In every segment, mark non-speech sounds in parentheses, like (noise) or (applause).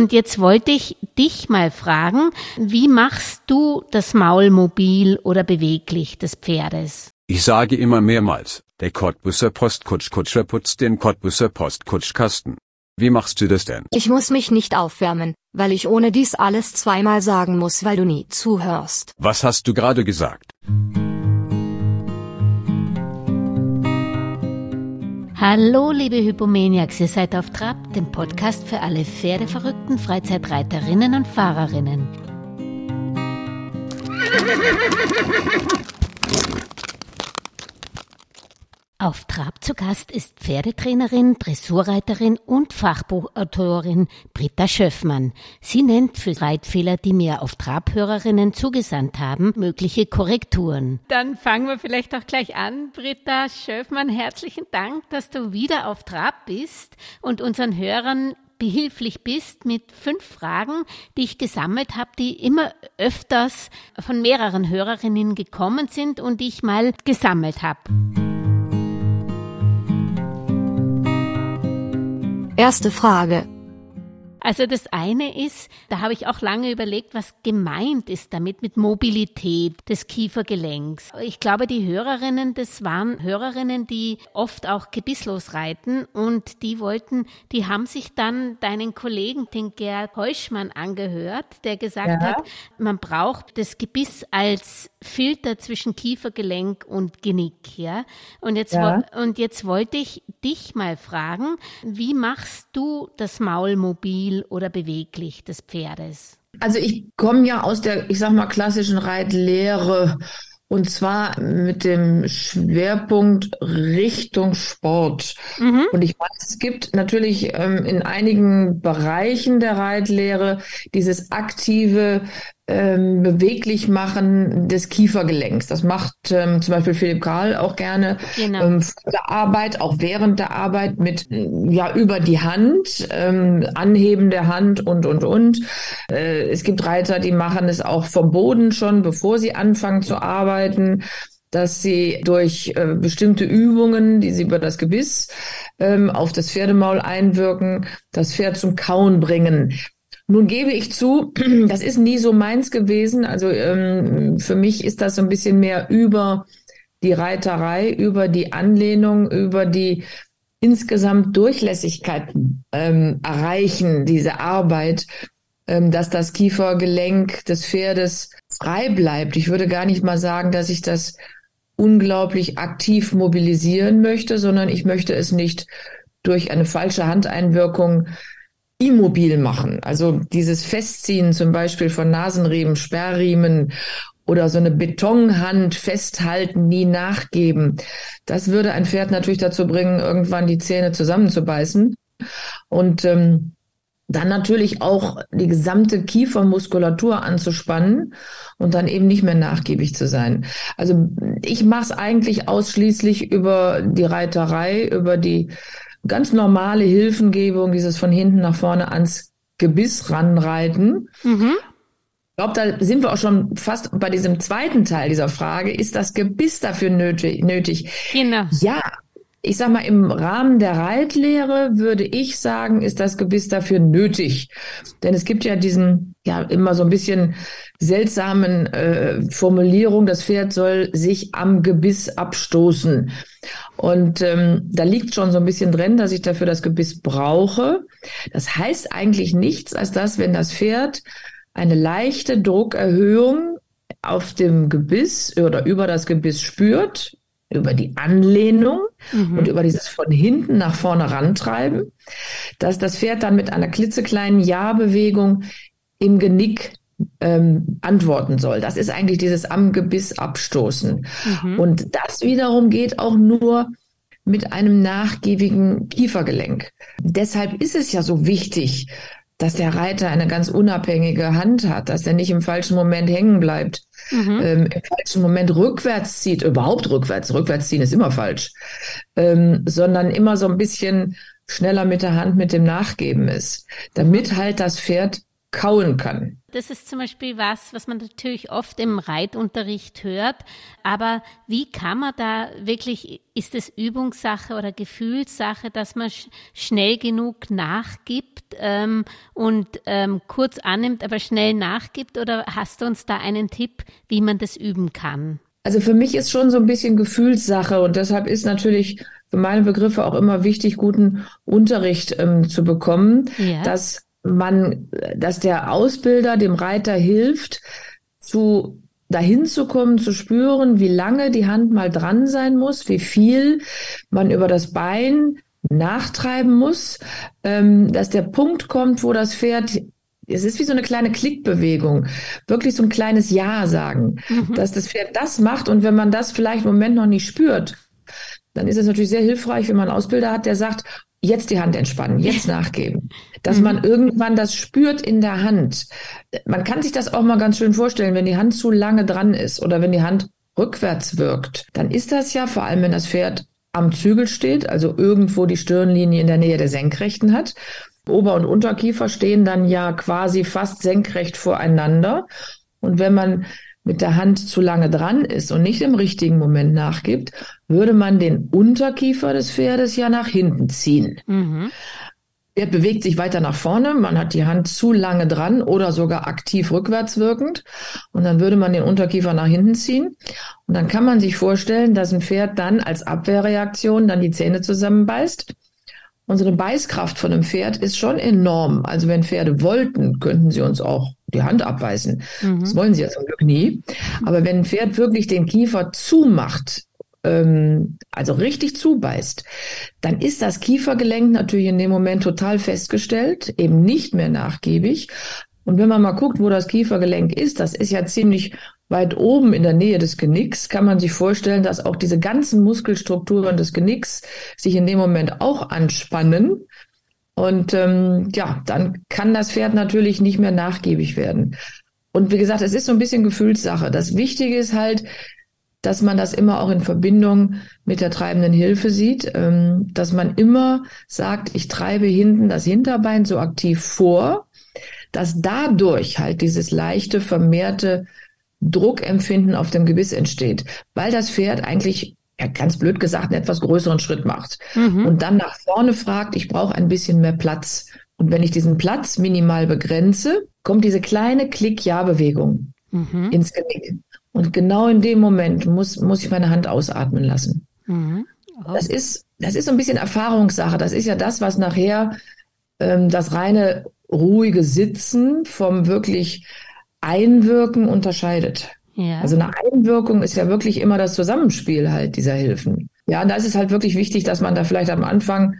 Und jetzt wollte ich dich mal fragen, wie machst du das Maul mobil oder beweglich des Pferdes? Ich sage immer mehrmals, der Cottbusser Postkutschkutscher putzt den Cottbusser Postkutschkasten. Wie machst du das denn? Ich muss mich nicht aufwärmen, weil ich ohne dies alles zweimal sagen muss, weil du nie zuhörst. Was hast du gerade gesagt? Hallo, liebe Hypomaniacs, ihr seid auf Trab, dem Podcast für alle pferdeverrückten Freizeitreiterinnen und Fahrerinnen. Auf Trab zu Gast ist Pferdetrainerin, Dressurreiterin und Fachbuchautorin Britta Schöffmann. Sie nennt für Reitfehler, die mir auf Trabhörerinnen zugesandt haben, mögliche Korrekturen. Dann fangen wir vielleicht auch gleich an. Britta Schöffmann, herzlichen Dank, dass du wieder auf Trab bist und unseren Hörern behilflich bist mit fünf Fragen, die ich gesammelt habe, die immer öfters von mehreren Hörerinnen gekommen sind und die ich mal gesammelt habe. Erste Frage. Also das eine ist, da habe ich auch lange überlegt, was gemeint ist damit mit Mobilität des Kiefergelenks. Ich glaube, die Hörerinnen, das waren Hörerinnen, die oft auch gebisslos reiten und die wollten, die haben sich dann deinen Kollegen, den Gerd Heuschmann, angehört, der gesagt ja. hat, man braucht das Gebiss als Filter zwischen Kiefergelenk und Genick, ja. Und jetzt, ja. und jetzt wollte ich dich mal fragen, wie machst du das Maulmobil oder beweglich des Pferdes? Also ich komme ja aus der, ich sag mal, klassischen Reitlehre und zwar mit dem Schwerpunkt Richtung Sport. Mhm. Und ich weiß, es gibt natürlich ähm, in einigen Bereichen der Reitlehre dieses aktive ähm, beweglich machen des Kiefergelenks. Das macht ähm, zum Beispiel Philipp Karl auch gerne genau. ähm, vor der Arbeit, auch während der Arbeit mit ja über die Hand, ähm, Anheben der Hand und und und. Äh, es gibt Reiter, die machen es auch vom Boden schon, bevor sie anfangen zu arbeiten dass sie durch äh, bestimmte Übungen, die sie über das Gebiss ähm, auf das Pferdemaul einwirken, das Pferd zum Kauen bringen. Nun gebe ich zu, (clears throat) das ist nie so meins gewesen. Also ähm, für mich ist das so ein bisschen mehr über die Reiterei, über die Anlehnung, über die insgesamt Durchlässigkeit ähm, erreichen, diese Arbeit, ähm, dass das Kiefergelenk des Pferdes frei bleibt. Ich würde gar nicht mal sagen, dass ich das unglaublich aktiv mobilisieren möchte, sondern ich möchte es nicht durch eine falsche Handeinwirkung immobil machen. Also dieses Festziehen zum Beispiel von Nasenriemen, Sperrriemen oder so eine Betonhand festhalten, nie nachgeben. Das würde ein Pferd natürlich dazu bringen, irgendwann die Zähne zusammenzubeißen. Und ähm, dann natürlich auch die gesamte Kiefermuskulatur anzuspannen und dann eben nicht mehr nachgiebig zu sein. Also ich mache es eigentlich ausschließlich über die Reiterei, über die ganz normale Hilfengebung, dieses von hinten nach vorne ans Gebiss ranreiten. Mhm. Ich glaube, da sind wir auch schon fast bei diesem zweiten Teil dieser Frage. Ist das Gebiss dafür nötig? nötig? Genau. Ja, ich sag mal, im Rahmen der Reitlehre würde ich sagen, ist das Gebiss dafür nötig. Denn es gibt ja diesen, ja, immer so ein bisschen seltsamen äh, Formulierung, das Pferd soll sich am Gebiss abstoßen. Und ähm, da liegt schon so ein bisschen drin, dass ich dafür das Gebiss brauche. Das heißt eigentlich nichts, als dass, wenn das Pferd eine leichte Druckerhöhung auf dem Gebiss oder über das Gebiss spürt, über die Anlehnung mhm. und über dieses von hinten nach vorne rantreiben, dass das Pferd dann mit einer klitzekleinen Ja-Bewegung im Genick ähm, antworten soll. Das ist eigentlich dieses am Gebiss abstoßen. Mhm. Und das wiederum geht auch nur mit einem nachgiebigen Kiefergelenk. Deshalb ist es ja so wichtig, dass der Reiter eine ganz unabhängige Hand hat, dass er nicht im falschen Moment hängen bleibt, mhm. ähm, im falschen Moment rückwärts zieht, überhaupt rückwärts, rückwärts ziehen ist immer falsch, ähm, sondern immer so ein bisschen schneller mit der Hand mit dem Nachgeben ist, damit halt das Pferd kauen kann. Das ist zum Beispiel was, was man natürlich oft im Reitunterricht hört. Aber wie kann man da wirklich, ist es Übungssache oder Gefühlssache, dass man sch schnell genug nachgibt ähm, und ähm, kurz annimmt, aber schnell nachgibt? Oder hast du uns da einen Tipp, wie man das üben kann? Also für mich ist schon so ein bisschen Gefühlssache und deshalb ist natürlich für meine Begriffe auch immer wichtig, guten Unterricht ähm, zu bekommen, ja. dass man, dass der Ausbilder dem Reiter hilft, zu dahin zu kommen, zu spüren, wie lange die Hand mal dran sein muss, wie viel man über das Bein nachtreiben muss, ähm, dass der Punkt kommt, wo das Pferd es ist wie so eine kleine Klickbewegung, wirklich so ein kleines Ja sagen, mhm. dass das Pferd das macht und wenn man das vielleicht im Moment noch nicht spürt, dann ist es natürlich sehr hilfreich, wenn man einen Ausbilder hat, der sagt, jetzt die Hand entspannen, jetzt (laughs) nachgeben. Dass mhm. man irgendwann das spürt in der Hand. Man kann sich das auch mal ganz schön vorstellen, wenn die Hand zu lange dran ist oder wenn die Hand rückwärts wirkt, dann ist das ja, vor allem wenn das Pferd am Zügel steht, also irgendwo die Stirnlinie in der Nähe der Senkrechten hat. Ober- und Unterkiefer stehen dann ja quasi fast senkrecht voreinander. Und wenn man mit der Hand zu lange dran ist und nicht im richtigen Moment nachgibt, würde man den Unterkiefer des Pferdes ja nach hinten ziehen. Mhm. Er bewegt sich weiter nach vorne, man hat die Hand zu lange dran oder sogar aktiv rückwärts wirkend und dann würde man den Unterkiefer nach hinten ziehen und dann kann man sich vorstellen, dass ein Pferd dann als Abwehrreaktion dann die Zähne zusammenbeißt Unsere Beißkraft von einem Pferd ist schon enorm. Also wenn Pferde wollten, könnten sie uns auch die Hand abbeißen. Mhm. Das wollen sie ja zum Glück nie. Aber wenn ein Pferd wirklich den Kiefer zumacht, ähm, also richtig zubeißt, dann ist das Kiefergelenk natürlich in dem Moment total festgestellt, eben nicht mehr nachgiebig. Und wenn man mal guckt, wo das Kiefergelenk ist, das ist ja ziemlich weit oben in der Nähe des Genicks kann man sich vorstellen, dass auch diese ganzen Muskelstrukturen des Genicks sich in dem Moment auch anspannen. Und ähm, ja, dann kann das Pferd natürlich nicht mehr nachgiebig werden. Und wie gesagt, es ist so ein bisschen Gefühlssache. Das Wichtige ist halt, dass man das immer auch in Verbindung mit der treibenden Hilfe sieht, ähm, dass man immer sagt, ich treibe hinten das Hinterbein so aktiv vor, dass dadurch halt dieses leichte, vermehrte Druckempfinden auf dem Gebiss entsteht, weil das Pferd eigentlich ja, ganz blöd gesagt, einen etwas größeren Schritt macht mhm. und dann nach vorne fragt, ich brauche ein bisschen mehr Platz. Und wenn ich diesen Platz minimal begrenze, kommt diese kleine Klick-Ja-Bewegung mhm. ins Genick. Und genau in dem Moment muss, muss ich meine Hand ausatmen lassen. Mhm. Oh. Das ist, das ist so ein bisschen Erfahrungssache. Das ist ja das, was nachher ähm, das reine ruhige Sitzen vom wirklich Einwirken unterscheidet. Ja. Also eine Einwirkung ist ja wirklich immer das Zusammenspiel halt dieser Hilfen. Ja, und da ist es halt wirklich wichtig, dass man da vielleicht am Anfang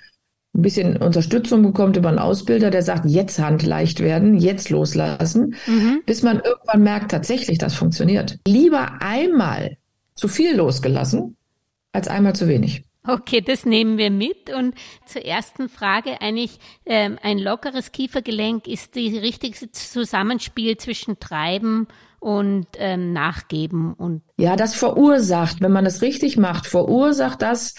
ein bisschen Unterstützung bekommt über einen Ausbilder, der sagt, jetzt Hand leicht werden, jetzt loslassen, mhm. bis man irgendwann merkt, tatsächlich, das funktioniert. Lieber einmal zu viel losgelassen, als einmal zu wenig. Okay, das nehmen wir mit. Und zur ersten Frage eigentlich, ähm, ein lockeres Kiefergelenk ist die richtige Zusammenspiel zwischen Treiben und ähm, Nachgeben und ja, das verursacht, wenn man es richtig macht, verursacht das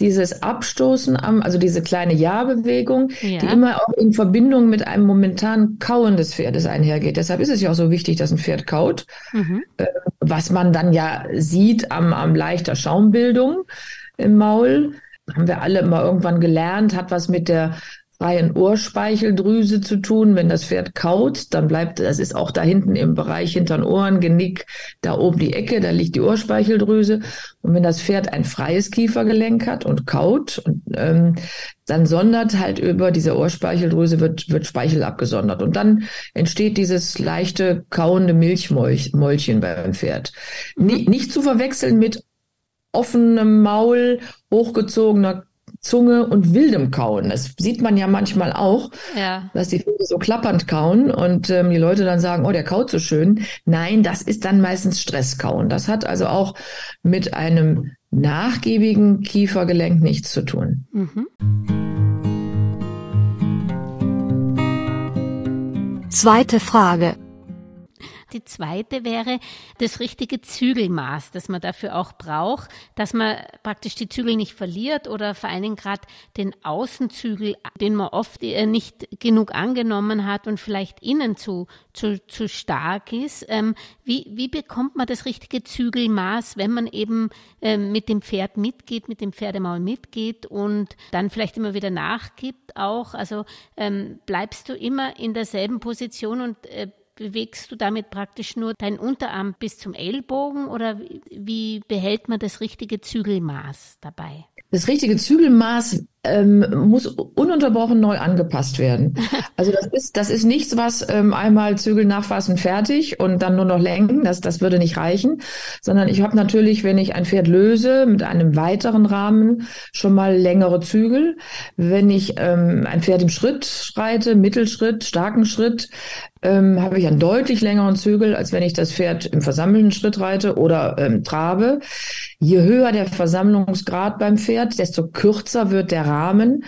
dieses Abstoßen am, also diese kleine Ja-Bewegung, ja. die immer auch in Verbindung mit einem momentanen Kauen des Pferdes einhergeht. Deshalb ist es ja auch so wichtig, dass ein Pferd kaut, mhm. äh, was man dann ja sieht am, am leichter Schaumbildung im Maul. Haben wir alle mal irgendwann gelernt, hat was mit der freien Ohrspeicheldrüse zu tun. Wenn das Pferd kaut, dann bleibt, das ist auch da hinten im Bereich hinter den Ohren, Genick, da oben die Ecke, da liegt die Ohrspeicheldrüse. Und wenn das Pferd ein freies Kiefergelenk hat und kaut, und, ähm, dann sondert halt über diese Ohrspeicheldrüse wird, wird Speichel abgesondert. Und dann entsteht dieses leichte kauende Milchmäulchen beim Pferd. Nie, nicht zu verwechseln mit offenem Maul, hochgezogener Zunge und wildem Kauen. Das sieht man ja manchmal auch, ja. dass die Vögel so klappernd kauen und ähm, die Leute dann sagen, oh, der kaut so schön. Nein, das ist dann meistens Stresskauen. Das hat also auch mit einem nachgiebigen Kiefergelenk nichts zu tun. Mhm. Zweite Frage. Die zweite wäre das richtige Zügelmaß, das man dafür auch braucht, dass man praktisch die Zügel nicht verliert oder vor allen Dingen gerade den Außenzügel, den man oft nicht genug angenommen hat und vielleicht innen zu, zu, zu stark ist. Ähm, wie, wie bekommt man das richtige Zügelmaß, wenn man eben ähm, mit dem Pferd mitgeht, mit dem Pferdemaul mitgeht und dann vielleicht immer wieder nachgibt auch? Also ähm, bleibst du immer in derselben Position und äh, bewegst du damit praktisch nur deinen Unterarm bis zum Ellbogen oder wie behält man das richtige Zügelmaß dabei? Das richtige Zügelmaß ähm, muss ununterbrochen neu angepasst werden. (laughs) Also das ist, das ist nichts, was ähm, einmal Zügel nachfassen fertig und dann nur noch lenken. Das, das würde nicht reichen, sondern ich habe natürlich, wenn ich ein Pferd löse mit einem weiteren Rahmen, schon mal längere Zügel. Wenn ich ähm, ein Pferd im Schritt reite, Mittelschritt, starken Schritt, ähm, habe ich einen deutlich längeren Zügel, als wenn ich das Pferd im versammelten Schritt reite oder ähm, trabe. Je höher der Versammlungsgrad beim Pferd, desto kürzer wird der Rahmen.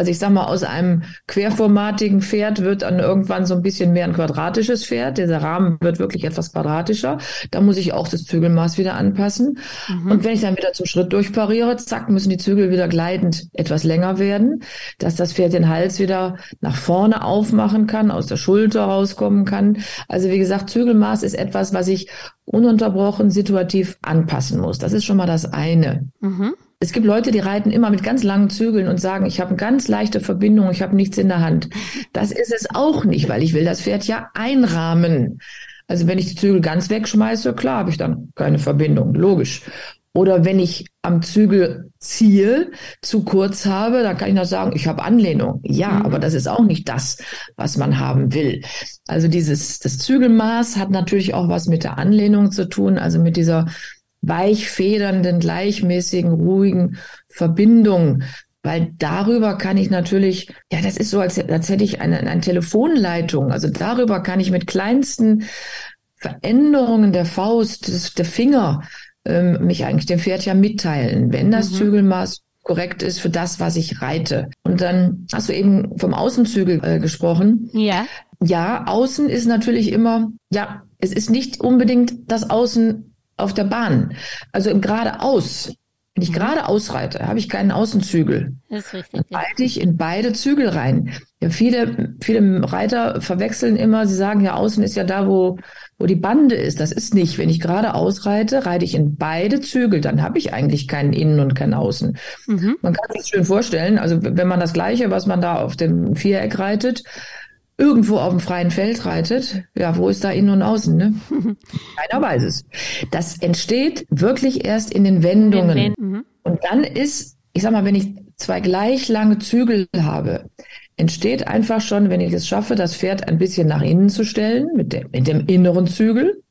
Also ich sag mal, aus einem querformatigen Pferd wird dann irgendwann so ein bisschen mehr ein quadratisches Pferd. Dieser Rahmen wird wirklich etwas quadratischer. Da muss ich auch das Zügelmaß wieder anpassen. Mhm. Und wenn ich dann wieder zum Schritt durchpariere, zack, müssen die Zügel wieder gleitend etwas länger werden, dass das Pferd den Hals wieder nach vorne aufmachen kann, aus der Schulter rauskommen kann. Also wie gesagt, Zügelmaß ist etwas, was ich ununterbrochen situativ anpassen muss. Das ist schon mal das eine. Mhm. Es gibt Leute, die reiten immer mit ganz langen Zügeln und sagen, ich habe eine ganz leichte Verbindung, ich habe nichts in der Hand. Das ist es auch nicht, weil ich will das Pferd ja einrahmen. Also wenn ich die Zügel ganz wegschmeiße, klar habe ich dann keine Verbindung, logisch. Oder wenn ich am Zügel ziehe, zu kurz habe, dann kann ich noch sagen, ich habe Anlehnung. Ja, mhm. aber das ist auch nicht das, was man haben will. Also dieses, das Zügelmaß hat natürlich auch was mit der Anlehnung zu tun, also mit dieser weichfedernden, gleichmäßigen, ruhigen Verbindung. Weil darüber kann ich natürlich, ja, das ist so, als, als hätte ich eine, eine Telefonleitung. Also darüber kann ich mit kleinsten Veränderungen der Faust, des, der Finger, ähm, mich eigentlich dem Pferd ja mitteilen, wenn das mhm. Zügelmaß korrekt ist für das, was ich reite. Und dann hast du eben vom Außenzügel äh, gesprochen. Ja. Ja, außen ist natürlich immer, ja, es ist nicht unbedingt das Außen auf der Bahn. Also im geradeaus. Wenn ich mhm. geradeaus reite, habe ich keinen Außenzügel. Das ist richtig. Dann reite ich in beide Zügel rein. Ja, viele, viele Reiter verwechseln immer, sie sagen ja, außen ist ja da, wo, wo die Bande ist. Das ist nicht. Wenn ich geradeaus reite, reite ich in beide Zügel. Dann habe ich eigentlich keinen Innen und keinen Außen. Mhm. Man kann sich schön vorstellen, also wenn man das Gleiche, was man da auf dem Viereck reitet, irgendwo auf dem freien Feld reitet, ja, wo ist da innen und außen? Ne? (laughs) Keiner weiß es. Das entsteht wirklich erst in den Wendungen. In den mhm. und dann ist, ich sag mal, wenn ich zwei gleich lange Zügel habe, entsteht einfach schon, wenn ich es schaffe, das Pferd ein bisschen nach innen zu stellen, mit dem, mit dem inneren Zügel.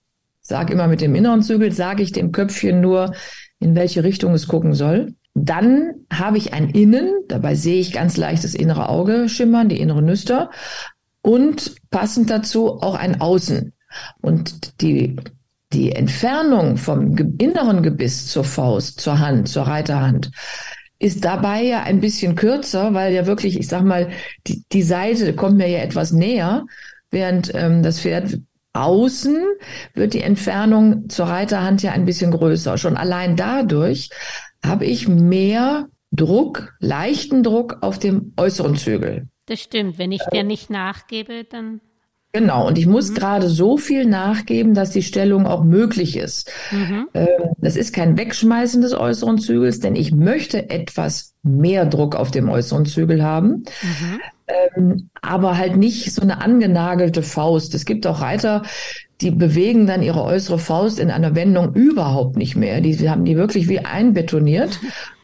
Sag immer mit dem inneren Zügel, sage ich dem Köpfchen nur, in welche Richtung es gucken soll. Dann habe ich ein Innen, dabei sehe ich ganz leicht das innere Auge schimmern, die innere Nüster und passend dazu auch ein Außen. Und die, die Entfernung vom inneren Gebiss zur Faust, zur Hand, zur Reiterhand, ist dabei ja ein bisschen kürzer, weil ja wirklich, ich sag mal, die, die Seite kommt mir ja etwas näher, während ähm, das Pferd außen wird die Entfernung zur Reiterhand ja ein bisschen größer. Schon allein dadurch habe ich mehr Druck, leichten Druck auf dem äußeren Zügel. Das stimmt. Wenn ich dir nicht nachgebe, dann. Genau, und ich muss mhm. gerade so viel nachgeben, dass die Stellung auch möglich ist. Mhm. Ähm, das ist kein Wegschmeißen des äußeren Zügels, denn ich möchte etwas mehr Druck auf dem äußeren Zügel haben, mhm. Ähm, aber halt nicht so eine angenagelte Faust. Es gibt auch Reiter, die bewegen dann ihre äußere Faust in einer Wendung überhaupt nicht mehr. Die haben die wirklich wie einbetoniert (laughs)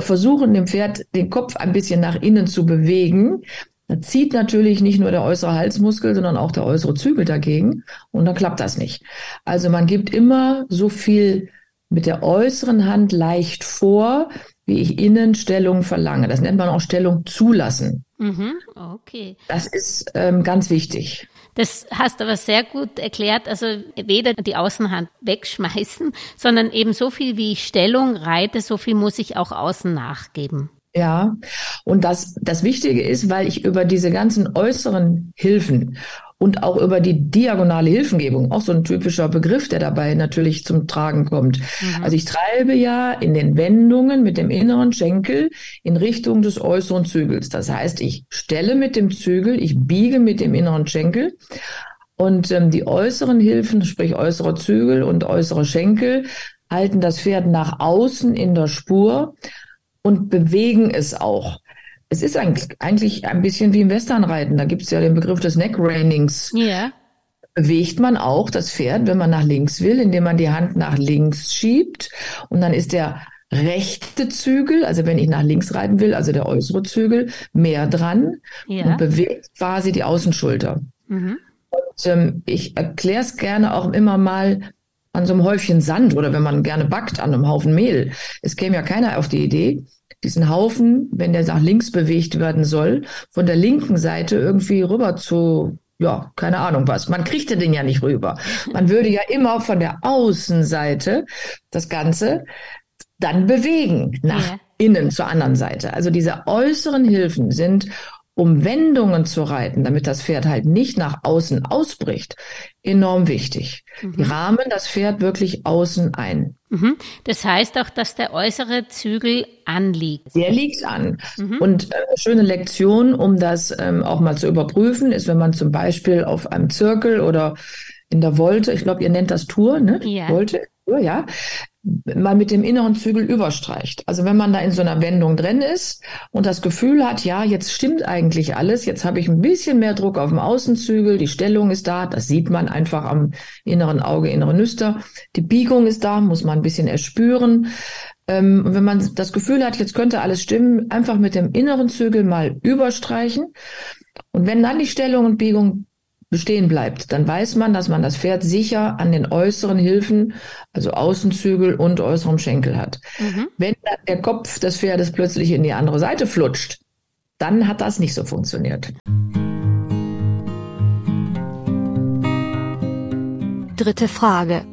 versuchen dem Pferd den Kopf ein bisschen nach innen zu bewegen. Da zieht natürlich nicht nur der äußere Halsmuskel, sondern auch der äußere Zügel dagegen. Und dann klappt das nicht. Also man gibt immer so viel mit der äußeren Hand leicht vor, wie ich Innenstellung verlange. Das nennt man auch Stellung zulassen. Mhm, okay. Das ist ähm, ganz wichtig. Das hast aber sehr gut erklärt. Also weder die Außenhand wegschmeißen, sondern eben so viel wie ich Stellung reite, so viel muss ich auch außen nachgeben. Ja, und das, das Wichtige ist, weil ich über diese ganzen äußeren Hilfen und auch über die diagonale Hilfengebung, auch so ein typischer Begriff, der dabei natürlich zum Tragen kommt. Mhm. Also ich treibe ja in den Wendungen mit dem inneren Schenkel in Richtung des äußeren Zügels. Das heißt, ich stelle mit dem Zügel, ich biege mit dem inneren Schenkel und ähm, die äußeren Hilfen, sprich äußere Zügel und äußere Schenkel, halten das Pferd nach außen in der Spur und bewegen es auch. Es ist eigentlich, eigentlich ein bisschen wie im Westernreiten. Da gibt es ja den Begriff des Neck-Rainings. Ja. Bewegt man auch das Pferd, wenn man nach links will, indem man die Hand nach links schiebt. Und dann ist der rechte Zügel, also wenn ich nach links reiten will, also der äußere Zügel, mehr dran ja. und bewegt quasi die Außenschulter. Mhm. Und ähm, ich erkläre es gerne auch immer mal an so einem Häufchen Sand oder wenn man gerne backt an einem Haufen Mehl. Es käme ja keiner auf die Idee, diesen Haufen, wenn der nach links bewegt werden soll, von der linken Seite irgendwie rüber zu, ja, keine Ahnung was. Man kriegte den ja nicht rüber. Man würde ja immer von der Außenseite das Ganze dann bewegen nach ja. innen zur anderen Seite. Also diese äußeren Hilfen sind um Wendungen zu reiten, damit das Pferd halt nicht nach außen ausbricht, enorm wichtig. Mhm. Die rahmen das Pferd wirklich außen ein. Mhm. Das heißt auch, dass der äußere Zügel anliegt. Der liegt an. Mhm. Und äh, eine schöne Lektion, um das ähm, auch mal zu überprüfen, ist, wenn man zum Beispiel auf einem Zirkel oder in der Wolte, ich glaube, ihr nennt das Tour, ne? Ja. Wolte, ja, mal mit dem inneren Zügel überstreicht. Also wenn man da in so einer Wendung drin ist und das Gefühl hat, ja, jetzt stimmt eigentlich alles, jetzt habe ich ein bisschen mehr Druck auf dem Außenzügel, die Stellung ist da, das sieht man einfach am inneren Auge, inneren Nüster, die Biegung ist da, muss man ein bisschen erspüren. Ähm, und wenn man das Gefühl hat, jetzt könnte alles stimmen, einfach mit dem inneren Zügel mal überstreichen. Und wenn dann die Stellung und Biegung bestehen bleibt, dann weiß man, dass man das Pferd sicher an den äußeren Hilfen, also Außenzügel und äußerem Schenkel hat. Mhm. Wenn dann der Kopf des Pferdes plötzlich in die andere Seite flutscht, dann hat das nicht so funktioniert. Dritte Frage.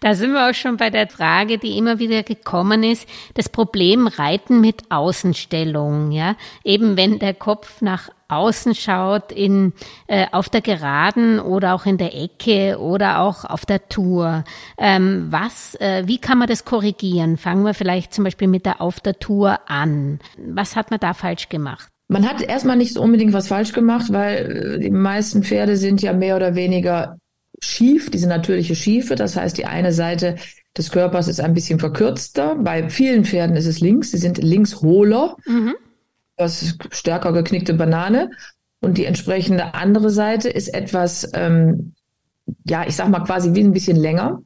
Da sind wir auch schon bei der Frage, die immer wieder gekommen ist, das Problem Reiten mit Außenstellung, ja. Eben wenn der Kopf nach außen schaut, in, äh, auf der Geraden oder auch in der Ecke oder auch auf der Tour. Ähm, was, äh, wie kann man das korrigieren? Fangen wir vielleicht zum Beispiel mit der Auf der Tour an. Was hat man da falsch gemacht? Man hat erstmal nicht so unbedingt was falsch gemacht, weil äh, die meisten Pferde sind ja mehr oder weniger schief, diese natürliche Schiefe. Das heißt, die eine Seite des Körpers ist ein bisschen verkürzter. Bei vielen Pferden ist es links. Sie sind links hohler, mhm. Das stärker geknickte Banane. Und die entsprechende andere Seite ist etwas, ähm, ja, ich sag mal quasi wie ein bisschen länger.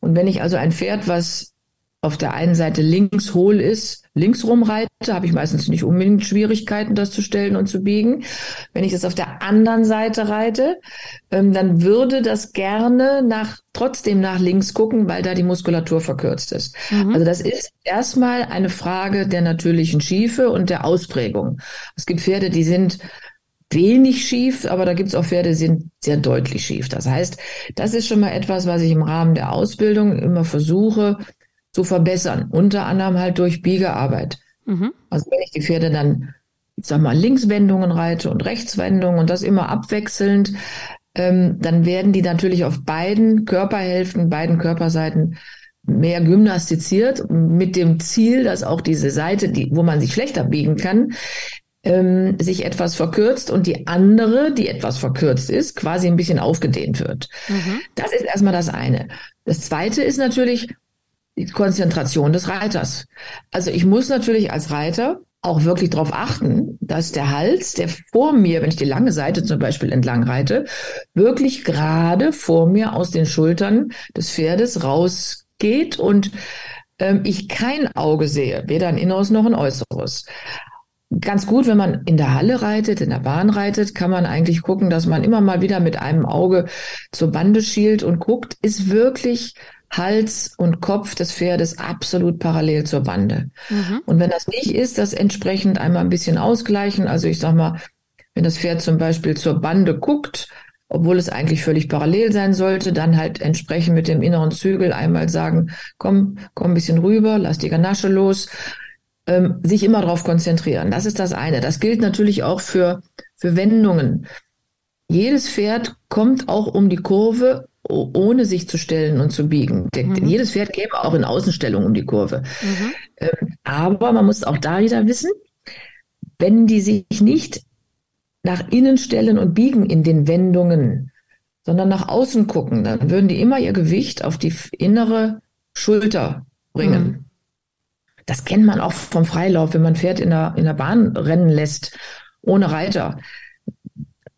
Und wenn ich also ein Pferd, was auf der einen Seite links hohl ist, links rumreite, habe ich meistens nicht unbedingt Schwierigkeiten, das zu stellen und zu biegen. Wenn ich das auf der anderen Seite reite, ähm, dann würde das gerne nach, trotzdem nach links gucken, weil da die Muskulatur verkürzt ist. Mhm. Also das ist erstmal eine Frage der natürlichen Schiefe und der Ausprägung. Es gibt Pferde, die sind wenig schief, aber da gibt es auch Pferde, die sind sehr deutlich schief. Das heißt, das ist schon mal etwas, was ich im Rahmen der Ausbildung immer versuche, zu verbessern. Unter anderem halt durch Biegearbeit. Mhm. Also wenn ich die Pferde dann, ich sag mal, Linkswendungen reite und Rechtswendungen und das immer abwechselnd, ähm, dann werden die natürlich auf beiden Körperhälften, beiden Körperseiten mehr gymnastiziert mit dem Ziel, dass auch diese Seite, die, wo man sich schlechter biegen kann, ähm, sich etwas verkürzt und die andere, die etwas verkürzt ist, quasi ein bisschen aufgedehnt wird. Mhm. Das ist erstmal das eine. Das zweite ist natürlich, die Konzentration des Reiters. Also ich muss natürlich als Reiter auch wirklich darauf achten, dass der Hals, der vor mir, wenn ich die lange Seite zum Beispiel entlang reite, wirklich gerade vor mir aus den Schultern des Pferdes rausgeht und ähm, ich kein Auge sehe, weder ein inneres noch ein äußeres. Ganz gut, wenn man in der Halle reitet, in der Bahn reitet, kann man eigentlich gucken, dass man immer mal wieder mit einem Auge zur Bande schielt und guckt, ist wirklich Hals und Kopf des Pferdes absolut parallel zur Bande. Mhm. Und wenn das nicht ist, das entsprechend einmal ein bisschen ausgleichen. Also ich sag mal, wenn das Pferd zum Beispiel zur Bande guckt, obwohl es eigentlich völlig parallel sein sollte, dann halt entsprechend mit dem inneren Zügel einmal sagen, komm, komm ein bisschen rüber, lass die Ganasche los, ähm, sich immer darauf konzentrieren. Das ist das eine. Das gilt natürlich auch für, für Wendungen. jedes Pferd kommt auch um die Kurve, ohne sich zu stellen und zu biegen. Mhm. Jedes Pferd käme auch in Außenstellung um die Kurve. Mhm. Ähm, aber man muss auch da wieder wissen, wenn die sich nicht nach innen stellen und biegen in den Wendungen, sondern nach außen gucken, dann würden die immer ihr Gewicht auf die innere Schulter bringen. Mhm. Das kennt man auch vom Freilauf, wenn man Pferd in der, in der Bahn rennen lässt, ohne Reiter.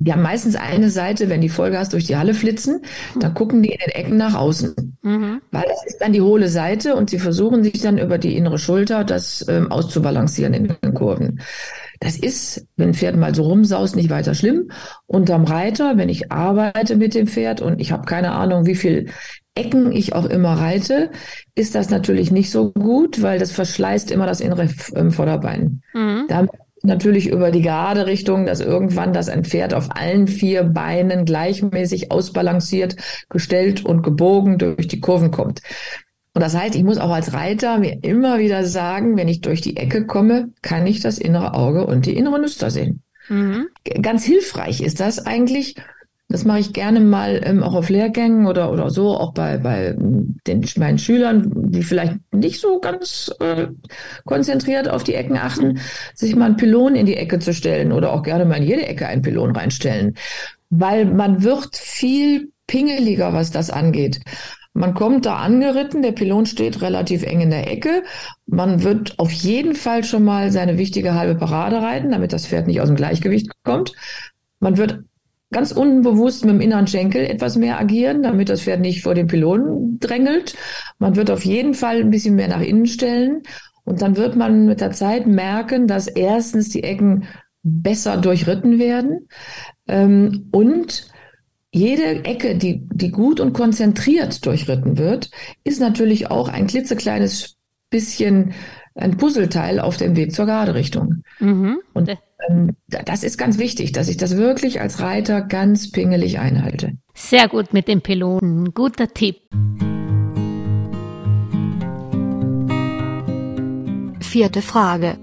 Die haben meistens eine Seite, wenn die Vollgas durch die Halle flitzen, dann gucken die in den Ecken nach außen. Mhm. Weil das ist dann die hohle Seite und sie versuchen sich dann über die innere Schulter das ähm, auszubalancieren in den Kurven. Das ist, wenn ein Pferd mal so rumsaust, nicht weiter schlimm. Unterm Reiter, wenn ich arbeite mit dem Pferd und ich habe keine Ahnung, wie viel Ecken ich auch immer reite, ist das natürlich nicht so gut, weil das verschleißt immer das innere ähm, Vorderbein. Mhm. Da natürlich über die gerade Richtung, dass irgendwann das ein Pferd auf allen vier Beinen gleichmäßig ausbalanciert, gestellt und gebogen durch die Kurven kommt. Und das heißt, ich muss auch als Reiter mir immer wieder sagen, wenn ich durch die Ecke komme, kann ich das innere Auge und die innere Nüster sehen. Mhm. Ganz hilfreich ist das eigentlich, das mache ich gerne mal ähm, auch auf Lehrgängen oder, oder so, auch bei, bei den, meinen Schülern, die vielleicht nicht so ganz äh, konzentriert auf die Ecken achten, sich mal einen Pylon in die Ecke zu stellen oder auch gerne mal in jede Ecke einen Pylon reinstellen. Weil man wird viel pingeliger, was das angeht. Man kommt da angeritten, der Pylon steht relativ eng in der Ecke. Man wird auf jeden Fall schon mal seine wichtige halbe Parade reiten, damit das Pferd nicht aus dem Gleichgewicht kommt. Man wird ganz unbewusst mit dem inneren Schenkel etwas mehr agieren, damit das Pferd nicht vor den Pylonen drängelt. Man wird auf jeden Fall ein bisschen mehr nach innen stellen. Und dann wird man mit der Zeit merken, dass erstens die Ecken besser durchritten werden ähm, und jede Ecke, die, die gut und konzentriert durchritten wird, ist natürlich auch ein klitzekleines bisschen ein Puzzleteil auf dem Weg zur Gerade-Richtung. Mhm. Und das ist ganz wichtig, dass ich das wirklich als Reiter ganz pingelig einhalte. Sehr gut mit dem Piloten. Guter Tipp. Vierte Frage.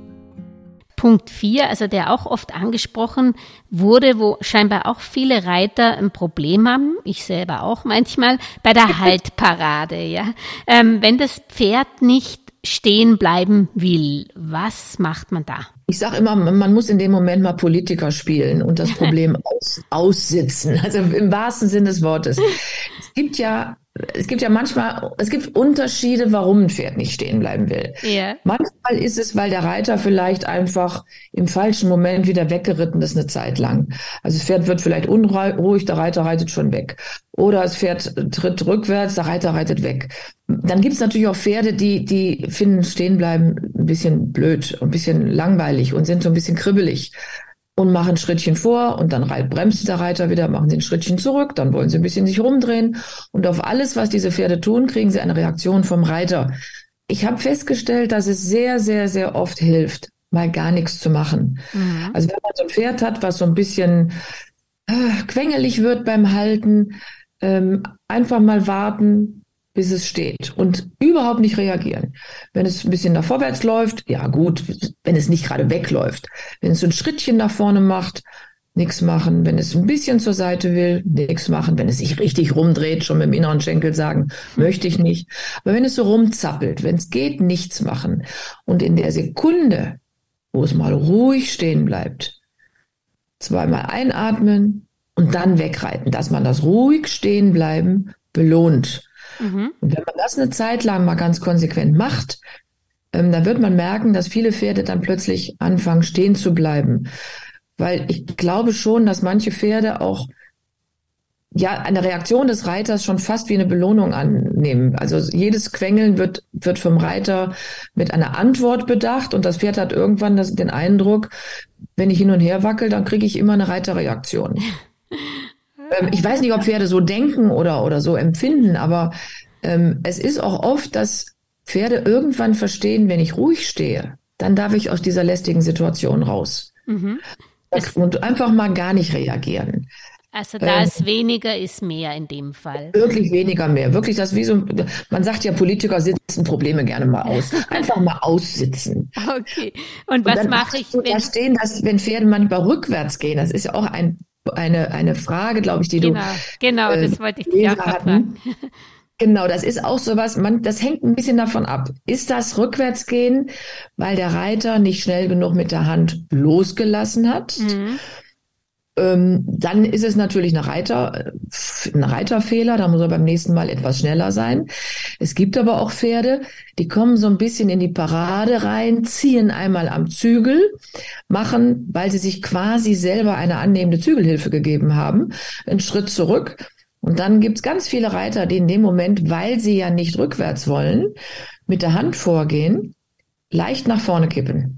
Punkt 4, also der auch oft angesprochen wurde, wo scheinbar auch viele Reiter ein Problem haben, ich selber auch manchmal, bei der (laughs) Haltparade, ja. Ähm, wenn das Pferd nicht stehen bleiben will, was macht man da? Ich sage immer, man muss in dem Moment mal Politiker spielen und das (laughs) Problem aus, aussitzen. Also im wahrsten Sinne des Wortes. Es gibt ja es gibt ja manchmal, es gibt Unterschiede, warum ein Pferd nicht stehen bleiben will. Yeah. Manchmal ist es, weil der Reiter vielleicht einfach im falschen Moment wieder weggeritten ist eine Zeit lang. Also das Pferd wird vielleicht unruhig, der Reiter reitet schon weg. Oder das Pferd tritt rückwärts, der Reiter reitet weg. Dann gibt es natürlich auch Pferde, die, die finden stehen bleiben ein bisschen blöd, ein bisschen langweilig und sind so ein bisschen kribbelig und machen ein Schrittchen vor und dann bremst der Reiter wieder, machen sie ein Schrittchen zurück, dann wollen sie ein bisschen sich rumdrehen und auf alles, was diese Pferde tun, kriegen sie eine Reaktion vom Reiter. Ich habe festgestellt, dass es sehr, sehr, sehr oft hilft, mal gar nichts zu machen. Mhm. Also wenn man so ein Pferd hat, was so ein bisschen äh, quengelig wird beim Halten, ähm, einfach mal warten, bis es steht und überhaupt nicht reagieren. Wenn es ein bisschen nach vorwärts läuft, ja gut, wenn es nicht gerade wegläuft. Wenn es so ein Schrittchen nach vorne macht, nichts machen. Wenn es ein bisschen zur Seite will, nichts machen. Wenn es sich richtig rumdreht, schon mit dem inneren Schenkel sagen, möchte ich nicht. Aber wenn es so rumzappelt, wenn es geht, nichts machen. Und in der Sekunde, wo es mal ruhig stehen bleibt, zweimal einatmen und dann wegreiten, dass man das ruhig stehen bleiben belohnt. Mhm. Und wenn man das eine Zeit lang mal ganz konsequent macht, ähm, dann wird man merken, dass viele Pferde dann plötzlich anfangen, stehen zu bleiben. Weil ich glaube schon, dass manche Pferde auch ja, eine Reaktion des Reiters schon fast wie eine Belohnung annehmen. Also jedes Quengeln wird, wird vom Reiter mit einer Antwort bedacht und das Pferd hat irgendwann das, den Eindruck, wenn ich hin und her wackel, dann kriege ich immer eine Reiterreaktion. (laughs) Ähm, ich weiß nicht, ob Pferde so denken oder, oder so empfinden, aber ähm, es ist auch oft, dass Pferde irgendwann verstehen, wenn ich ruhig stehe, dann darf ich aus dieser lästigen Situation raus. Mhm. Und einfach mal gar nicht reagieren. Also da ähm, ist weniger ist mehr in dem Fall. Wirklich weniger mehr. Wirklich das wie so, man sagt ja, Politiker sitzen Probleme gerne mal aus. (laughs) Einfach mal aussitzen. Okay. Und was mache ich, wenn... Da stehen, dass wenn Pferde manchmal rückwärts gehen, das ist ja auch ein eine, eine Frage, glaube ich, die genau, du. Genau, äh, das wollte ich dich auch fragen. Genau, das ist auch sowas, man, das hängt ein bisschen davon ab. Ist das Rückwärtsgehen, weil der Reiter nicht schnell genug mit der Hand losgelassen hat? Mhm. Ähm, dann ist es natürlich eine Reiter, ein Reiterfehler, da muss er beim nächsten Mal etwas schneller sein. Es gibt aber auch Pferde, die kommen so ein bisschen in die Parade rein, ziehen einmal am Zügel, machen, weil sie sich quasi selber eine annehmende Zügelhilfe gegeben haben, einen Schritt zurück und dann gibt's ganz viele Reiter, die in dem Moment, weil sie ja nicht rückwärts wollen, mit der Hand vorgehen, leicht nach vorne kippen.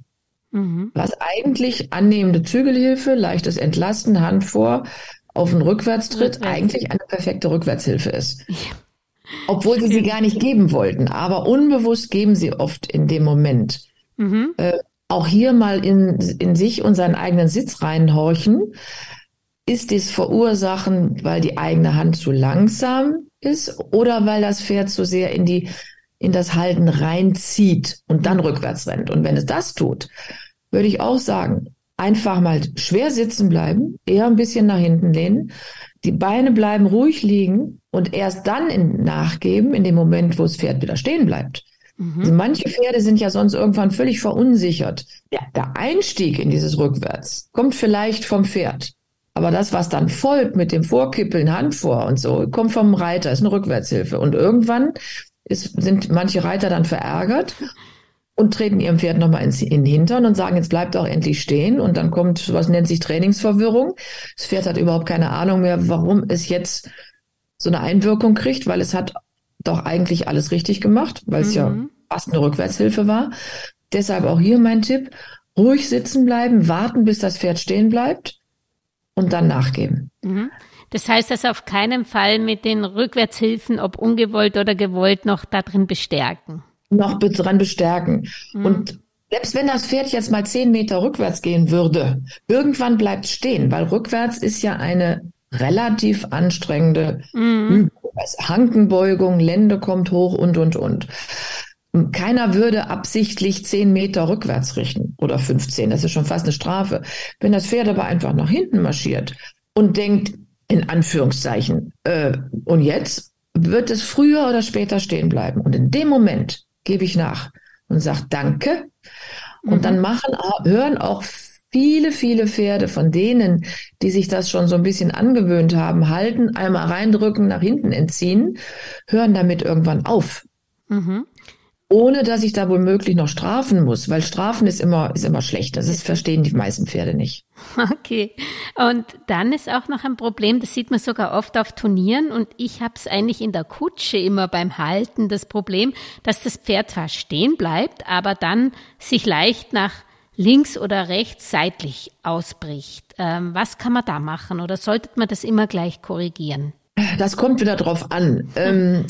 Mhm. Was eigentlich annehmende Zügelhilfe, leichtes Entlasten, Hand vor, auf den Rückwärtstritt Rückwärts. eigentlich eine perfekte Rückwärtshilfe ist. Ja. Obwohl sie sie gar nicht geben wollten. Aber unbewusst geben sie oft in dem Moment. Mhm. Äh, auch hier mal in, in sich und seinen eigenen Sitz reinhorchen. Ist dies verursachen, weil die eigene Hand zu langsam ist oder weil das Pferd zu sehr in die in das Halten reinzieht und dann rückwärts rennt. Und wenn es das tut, würde ich auch sagen, einfach mal schwer sitzen bleiben, eher ein bisschen nach hinten lehnen, die Beine bleiben ruhig liegen und erst dann in, nachgeben, in dem Moment, wo das Pferd wieder stehen bleibt. Mhm. Also manche Pferde sind ja sonst irgendwann völlig verunsichert. Ja, der Einstieg in dieses Rückwärts kommt vielleicht vom Pferd. Aber das, was dann folgt mit dem Vorkippeln, Hand vor und so, kommt vom Reiter, ist eine Rückwärtshilfe. Und irgendwann ist, sind manche Reiter dann verärgert und treten ihrem Pferd nochmal in den Hintern und sagen, jetzt bleibt doch endlich stehen. Und dann kommt, was nennt sich Trainingsverwirrung. Das Pferd hat überhaupt keine Ahnung mehr, warum es jetzt so eine Einwirkung kriegt, weil es hat doch eigentlich alles richtig gemacht, weil es mhm. ja fast eine Rückwärtshilfe war. Deshalb auch hier mein Tipp, ruhig sitzen bleiben, warten, bis das Pferd stehen bleibt und dann nachgeben. Mhm. Das heißt, dass auf keinen Fall mit den Rückwärtshilfen, ob ungewollt oder gewollt, noch darin bestärken. Noch dran bestärken. Mhm. Und selbst wenn das Pferd jetzt mal zehn Meter rückwärts gehen würde, irgendwann bleibt stehen, weil rückwärts ist ja eine relativ anstrengende mhm. Übung. Hankenbeugung, Lände kommt hoch und, und, und. Keiner würde absichtlich zehn Meter rückwärts richten oder 15. Das ist schon fast eine Strafe. Wenn das Pferd aber einfach nach hinten marschiert und denkt, in Anführungszeichen, äh, und jetzt wird es früher oder später stehen bleiben. Und in dem Moment gebe ich nach und sage Danke. Und mhm. dann machen, hören auch viele, viele Pferde von denen, die sich das schon so ein bisschen angewöhnt haben, halten, einmal reindrücken, nach hinten entziehen, hören damit irgendwann auf. Mhm ohne dass ich da womöglich noch strafen muss, weil strafen ist immer, ist immer schlecht. Das ist, verstehen die meisten Pferde nicht. Okay. Und dann ist auch noch ein Problem, das sieht man sogar oft auf Turnieren und ich habe es eigentlich in der Kutsche immer beim Halten das Problem, dass das Pferd zwar stehen bleibt, aber dann sich leicht nach links oder rechts seitlich ausbricht. Ähm, was kann man da machen oder sollte man das immer gleich korrigieren? Das kommt wieder drauf an. Ähm,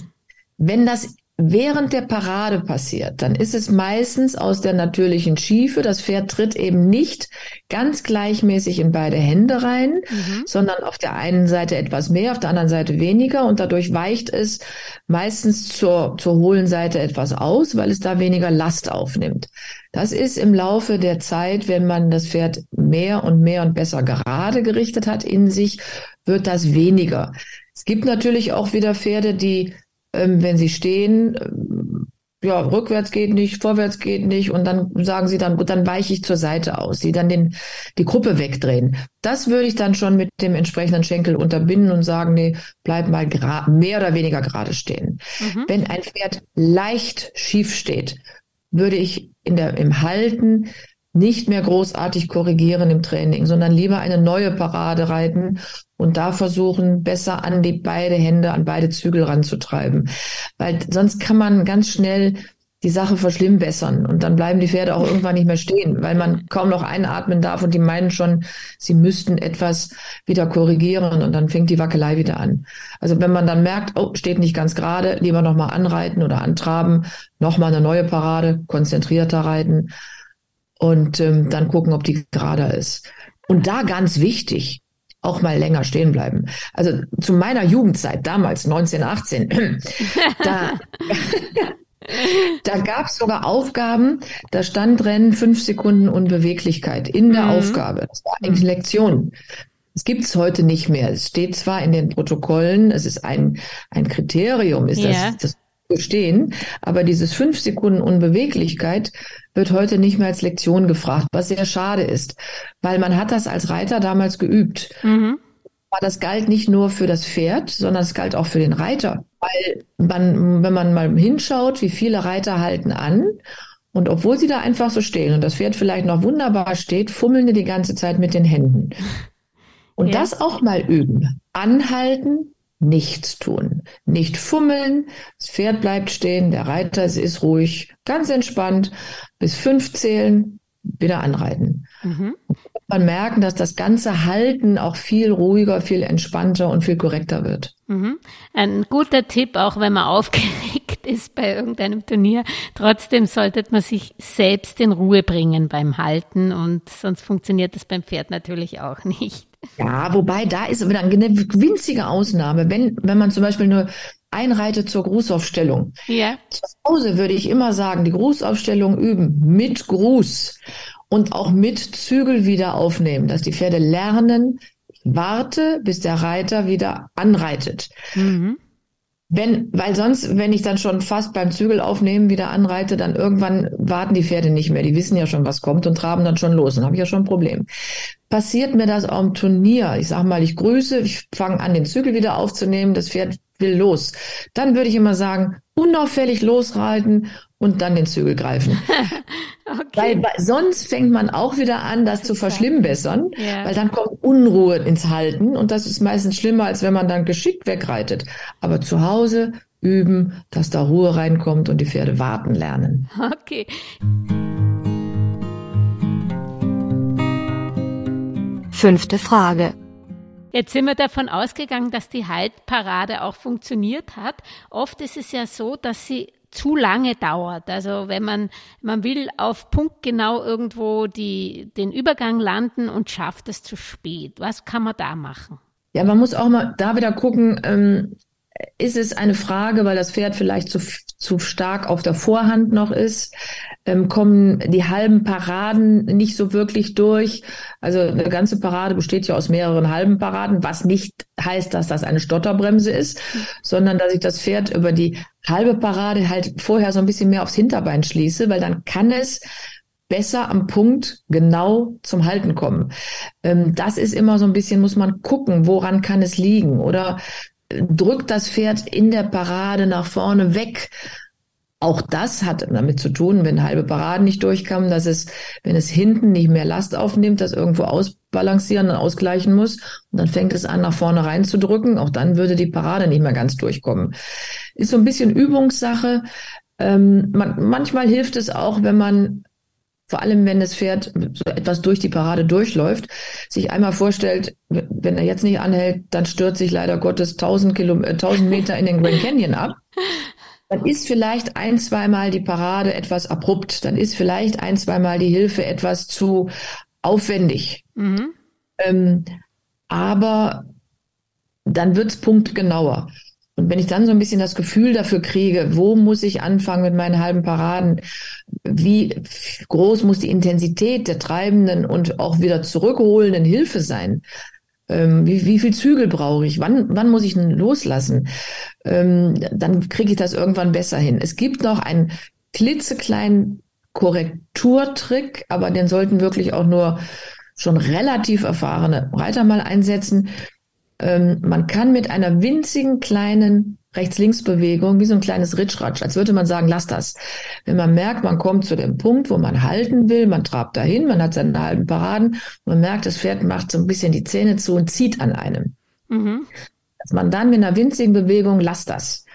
wenn das während der Parade passiert, dann ist es meistens aus der natürlichen Schiefe. Das Pferd tritt eben nicht ganz gleichmäßig in beide Hände rein, mhm. sondern auf der einen Seite etwas mehr, auf der anderen Seite weniger und dadurch weicht es meistens zur, zur hohlen Seite etwas aus, weil es da weniger Last aufnimmt. Das ist im Laufe der Zeit, wenn man das Pferd mehr und mehr und besser gerade gerichtet hat in sich, wird das weniger. Es gibt natürlich auch wieder Pferde, die ähm, wenn sie stehen, ähm, ja, rückwärts geht nicht, vorwärts geht nicht und dann sagen sie dann, gut, dann weiche ich zur Seite aus, die dann den, die Gruppe wegdrehen. Das würde ich dann schon mit dem entsprechenden Schenkel unterbinden und sagen, nee, bleib mal mehr oder weniger gerade stehen. Mhm. Wenn ein Pferd leicht schief steht, würde ich in der, im Halten nicht mehr großartig korrigieren im Training, sondern lieber eine neue Parade reiten und da versuchen, besser an die beide Hände, an beide Zügel ranzutreiben. Weil sonst kann man ganz schnell die Sache verschlimmbessern und dann bleiben die Pferde auch irgendwann nicht mehr stehen, weil man kaum noch einatmen darf und die meinen schon, sie müssten etwas wieder korrigieren und dann fängt die Wackelei wieder an. Also wenn man dann merkt, oh, steht nicht ganz gerade, lieber nochmal anreiten oder antraben, nochmal eine neue Parade, konzentrierter reiten und ähm, dann gucken, ob die gerader ist. Und da ganz wichtig, auch mal länger stehen bleiben. Also zu meiner Jugendzeit, damals 1918, (clears throat) da, (laughs) da gab es sogar Aufgaben, da stand drin fünf Sekunden Unbeweglichkeit in der mhm. Aufgabe. Das war eigentlich Lektion. Das gibt's heute nicht mehr. Es steht zwar in den Protokollen, es ist ein, ein Kriterium, ist ja. das, das bestehen, aber dieses fünf Sekunden Unbeweglichkeit wird heute nicht mehr als Lektion gefragt, was sehr schade ist, weil man hat das als Reiter damals geübt. Mhm. Das galt nicht nur für das Pferd, sondern es galt auch für den Reiter, weil man, wenn man mal hinschaut, wie viele Reiter halten an und obwohl sie da einfach so stehen und das Pferd vielleicht noch wunderbar steht, fummeln die die ganze Zeit mit den Händen. Und ja. das auch mal üben. Anhalten, nichts tun. Nicht fummeln, das Pferd bleibt stehen, der Reiter ist ruhig, ganz entspannt, bis fünf zählen, wieder anreiten. Mhm. Man merken, dass das ganze Halten auch viel ruhiger, viel entspannter und viel korrekter wird. Mhm. Ein guter Tipp, auch wenn man (laughs) aufgeregt ist bei irgendeinem Turnier. Trotzdem sollte man sich selbst in Ruhe bringen beim Halten und sonst funktioniert das beim Pferd natürlich auch nicht. Ja, wobei da ist wieder eine winzige Ausnahme. Wenn, wenn man zum Beispiel nur einreitet zur Grußaufstellung. Ja. Zu Hause würde ich immer sagen, die Grußaufstellung üben mit Gruß und auch mit Zügel wieder aufnehmen, dass die Pferde lernen, warte, bis der Reiter wieder anreitet. Mhm. Wenn, weil sonst, wenn ich dann schon fast beim Zügel aufnehmen wieder anreite, dann irgendwann warten die Pferde nicht mehr. Die wissen ja schon, was kommt und traben dann schon los. Dann habe ich ja schon ein Problem. Passiert mir das auch im Turnier? Ich sage mal, ich grüße, ich fange an, den Zügel wieder aufzunehmen, das Pferd will los. Dann würde ich immer sagen, unauffällig losreiten und dann den Zügel greifen. (laughs) weil, sonst fängt man auch wieder an, das zu verschlimmbessern, ja. weil dann kommt Unruhe ins Halten und das ist meistens schlimmer, als wenn man dann geschickt wegreitet. Aber zu Hause üben, dass da Ruhe reinkommt und die Pferde warten lernen. Okay. Fünfte Frage. Jetzt sind wir davon ausgegangen, dass die Haltparade auch funktioniert hat. Oft ist es ja so, dass sie zu lange dauert. Also wenn man, man will auf Punkt genau irgendwo die, den Übergang landen und schafft es zu spät. Was kann man da machen? Ja, man muss auch mal da wieder gucken, ähm, ist es eine Frage, weil das Pferd vielleicht zu, zu stark auf der Vorhand noch ist? Ähm, kommen die halben Paraden nicht so wirklich durch? Also eine ganze Parade besteht ja aus mehreren halben Paraden, was nicht heißt, dass das eine Stotterbremse ist, sondern dass ich das Pferd über die halbe Parade halt vorher so ein bisschen mehr aufs Hinterbein schließe, weil dann kann es besser am Punkt genau zum Halten kommen. Ähm, das ist immer so ein bisschen, muss man gucken, woran kann es liegen? Oder drückt das Pferd in der Parade nach vorne weg. Auch das hat damit zu tun, wenn halbe Paraden nicht durchkamen, dass es, wenn es hinten nicht mehr Last aufnimmt, das irgendwo ausbalancieren und ausgleichen muss. Und dann fängt es an, nach vorne reinzudrücken. Auch dann würde die Parade nicht mehr ganz durchkommen. Ist so ein bisschen Übungssache. Ähm, man, manchmal hilft es auch, wenn man vor allem wenn das Pferd so etwas durch die Parade durchläuft, sich einmal vorstellt, wenn er jetzt nicht anhält, dann stürzt sich leider Gottes 1000, Kilo, äh, 1000 (laughs) Meter in den Grand Canyon ab. Dann ist vielleicht ein, zweimal die Parade etwas abrupt. Dann ist vielleicht ein, zweimal die Hilfe etwas zu aufwendig. Mhm. Ähm, aber dann wird's punktgenauer. Und wenn ich dann so ein bisschen das Gefühl dafür kriege, wo muss ich anfangen mit meinen halben Paraden, wie groß muss die Intensität der treibenden und auch wieder zurückholenden Hilfe sein, ähm, wie, wie viel Zügel brauche ich, wann, wann muss ich denn loslassen, ähm, dann kriege ich das irgendwann besser hin. Es gibt noch einen klitzekleinen Korrekturtrick, aber den sollten wirklich auch nur schon relativ erfahrene Reiter mal einsetzen ähm, man kann mit einer winzigen kleinen Rechts-Links-Bewegung, wie so ein kleines Ritschratsch, als würde man sagen, lass das. Wenn man merkt, man kommt zu dem Punkt, wo man halten will, man trabt dahin, man hat seine halben Paraden, man merkt, das Pferd macht so ein bisschen die Zähne zu und zieht an einem. Mhm. Dass man dann mit einer winzigen Bewegung, lass das.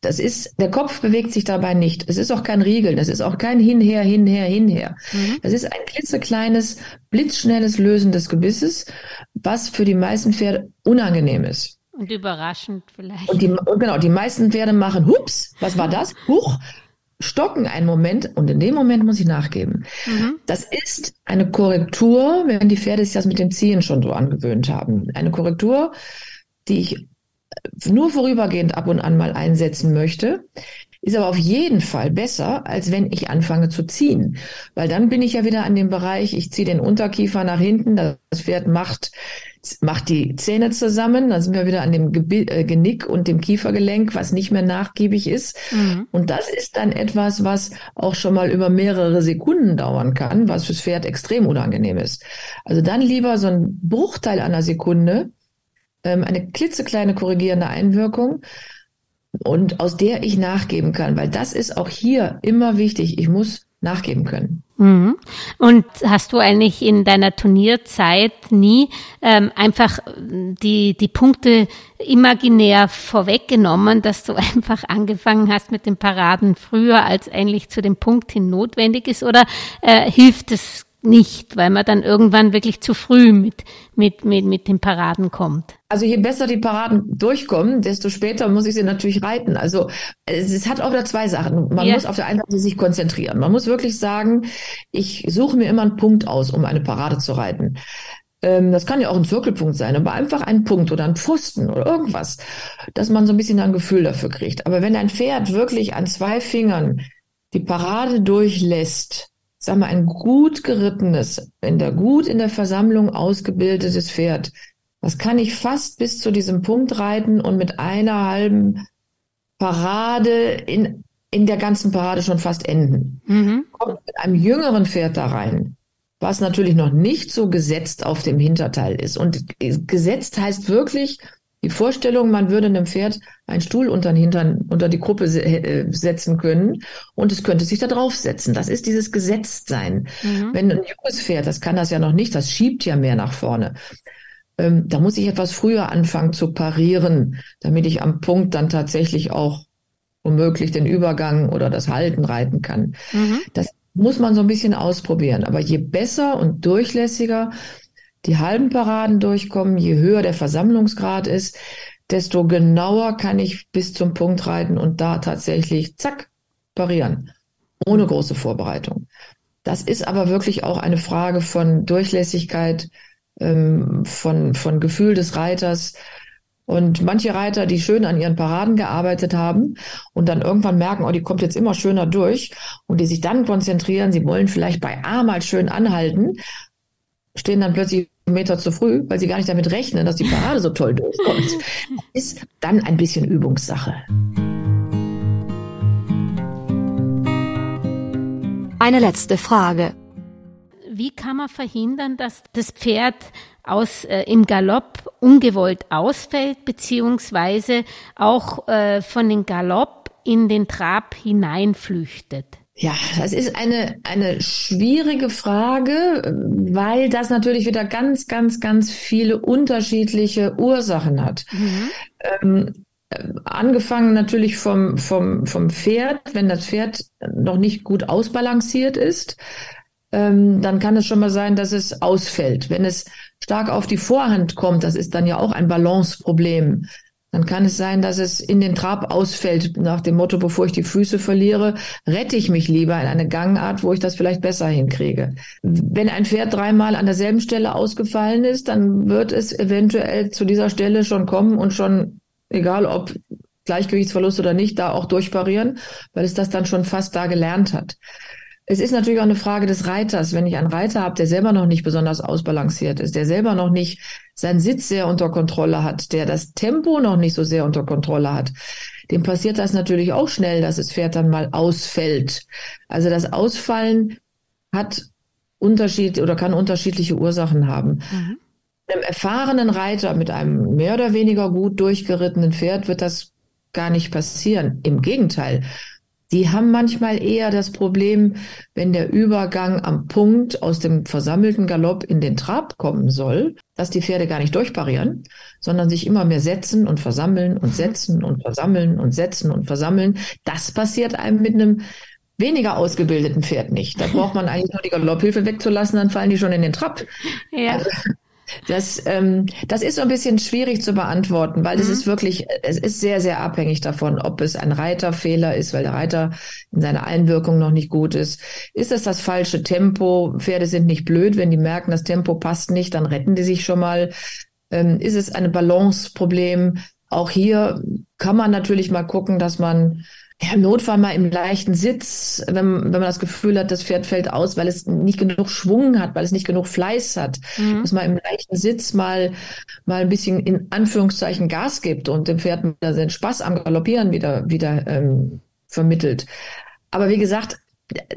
Das ist, der Kopf bewegt sich dabei nicht. Es ist auch kein Riegel, das ist auch kein Hinher, Hinher, Hinher. Mhm. Das ist ein klitzekleines, blitzschnelles Lösen des Gebisses, was für die meisten Pferde unangenehm ist. Und überraschend vielleicht. Und die, genau, die meisten Pferde machen, hups, was war das? Huch, stocken einen Moment und in dem Moment muss ich nachgeben. Mhm. Das ist eine Korrektur, wenn die Pferde sich das mit dem Ziehen schon so angewöhnt haben. Eine Korrektur, die ich nur vorübergehend ab und an mal einsetzen möchte. Ist aber auf jeden Fall besser, als wenn ich anfange zu ziehen. Weil dann bin ich ja wieder an dem Bereich, ich ziehe den Unterkiefer nach hinten, das Pferd macht, macht die Zähne zusammen, dann sind wir wieder an dem äh, Genick und dem Kiefergelenk, was nicht mehr nachgiebig ist. Mhm. Und das ist dann etwas, was auch schon mal über mehrere Sekunden dauern kann, was fürs Pferd extrem unangenehm ist. Also dann lieber so ein Bruchteil einer Sekunde, ähm, eine klitzekleine korrigierende Einwirkung, und aus der ich nachgeben kann, weil das ist auch hier immer wichtig. Ich muss nachgeben können. Mhm. Und hast du eigentlich in deiner Turnierzeit nie ähm, einfach die, die Punkte imaginär vorweggenommen, dass du (laughs) einfach angefangen hast mit den Paraden früher, als eigentlich zu dem Punkt hin notwendig ist? Oder äh, hilft es nicht, weil man dann irgendwann wirklich zu früh mit, mit, mit, mit den Paraden kommt. Also je besser die Paraden durchkommen, desto später muss ich sie natürlich reiten. Also es, es hat auch wieder zwei Sachen. Man ja. muss auf der einen Seite sich konzentrieren. Man muss wirklich sagen, ich suche mir immer einen Punkt aus, um eine Parade zu reiten. Ähm, das kann ja auch ein Zirkelpunkt sein, aber einfach ein Punkt oder ein Pfosten oder irgendwas, dass man so ein bisschen ein Gefühl dafür kriegt. Aber wenn ein Pferd wirklich an zwei Fingern die Parade durchlässt, sag mal, ein gut gerittenes, in der gut in der Versammlung ausgebildetes Pferd, das kann ich fast bis zu diesem Punkt reiten und mit einer halben Parade in, in der ganzen Parade schon fast enden. Mhm. Kommt mit einem jüngeren Pferd da rein, was natürlich noch nicht so gesetzt auf dem Hinterteil ist. Und gesetzt heißt wirklich, die Vorstellung, man würde einem Pferd einen Stuhl unter den Hintern, unter die Gruppe äh, setzen können und es könnte sich da draufsetzen. Das ist dieses Gesetztsein. Mhm. Wenn ein junges Pferd, das kann das ja noch nicht, das schiebt ja mehr nach vorne. Ähm, da muss ich etwas früher anfangen zu parieren, damit ich am Punkt dann tatsächlich auch womöglich den Übergang oder das Halten reiten kann. Mhm. Das muss man so ein bisschen ausprobieren. Aber je besser und durchlässiger die halben Paraden durchkommen, je höher der Versammlungsgrad ist, desto genauer kann ich bis zum Punkt reiten und da tatsächlich, zack, parieren. Ohne große Vorbereitung. Das ist aber wirklich auch eine Frage von Durchlässigkeit, ähm, von, von Gefühl des Reiters. Und manche Reiter, die schön an ihren Paraden gearbeitet haben und dann irgendwann merken, oh, die kommt jetzt immer schöner durch und die sich dann konzentrieren, sie wollen vielleicht bei A mal schön anhalten stehen dann plötzlich einen Meter zu früh, weil sie gar nicht damit rechnen, dass die Parade so toll durchkommt. (laughs) Ist dann ein bisschen Übungssache. Eine letzte Frage. Wie kann man verhindern, dass das Pferd aus, äh, im Galopp ungewollt ausfällt, beziehungsweise auch äh, von den Galopp in den Trab hineinflüchtet? Ja, das ist eine, eine schwierige Frage, weil das natürlich wieder ganz, ganz, ganz viele unterschiedliche Ursachen hat. Mhm. Ähm, angefangen natürlich vom, vom, vom Pferd, wenn das Pferd noch nicht gut ausbalanciert ist, ähm, dann kann es schon mal sein, dass es ausfällt. Wenn es stark auf die Vorhand kommt, das ist dann ja auch ein Balanceproblem dann kann es sein, dass es in den Trab ausfällt, nach dem Motto, bevor ich die Füße verliere, rette ich mich lieber in eine Gangart, wo ich das vielleicht besser hinkriege. Wenn ein Pferd dreimal an derselben Stelle ausgefallen ist, dann wird es eventuell zu dieser Stelle schon kommen und schon, egal ob Gleichgewichtsverlust oder nicht, da auch durchparieren, weil es das dann schon fast da gelernt hat. Es ist natürlich auch eine Frage des Reiters. Wenn ich einen Reiter habe, der selber noch nicht besonders ausbalanciert ist, der selber noch nicht seinen Sitz sehr unter Kontrolle hat, der das Tempo noch nicht so sehr unter Kontrolle hat, dem passiert das natürlich auch schnell, dass das Pferd dann mal ausfällt. Also das Ausfallen hat Unterschied oder kann unterschiedliche Ursachen haben. Mhm. Einem erfahrenen Reiter mit einem mehr oder weniger gut durchgerittenen Pferd wird das gar nicht passieren. Im Gegenteil. Die haben manchmal eher das Problem, wenn der Übergang am Punkt aus dem versammelten Galopp in den Trab kommen soll, dass die Pferde gar nicht durchparieren, sondern sich immer mehr setzen und versammeln und setzen und versammeln und setzen und versammeln. Das passiert einem mit einem weniger ausgebildeten Pferd nicht. Da braucht man eigentlich nur die Galopphilfe wegzulassen, dann fallen die schon in den Trab. Ja. Also, das, ähm, das ist so ein bisschen schwierig zu beantworten, weil mhm. es ist wirklich, es ist sehr, sehr abhängig davon, ob es ein Reiterfehler ist, weil der Reiter in seiner Einwirkung noch nicht gut ist. Ist es das falsche Tempo? Pferde sind nicht blöd, wenn die merken, das Tempo passt nicht, dann retten die sich schon mal. Ähm, ist es ein Balanceproblem? Auch hier kann man natürlich mal gucken, dass man Ja, im Notfall mal im leichten Sitz, wenn, wenn man das Gefühl hat, das Pferd fällt aus, weil es nicht genug Schwung hat, weil es nicht genug Fleiß hat, mhm. dass man im leichten Sitz mal, mal ein bisschen in Anführungszeichen Gas gibt und dem Pferd den Spaß am Galoppieren wieder, wieder ähm, vermittelt. Aber wie gesagt,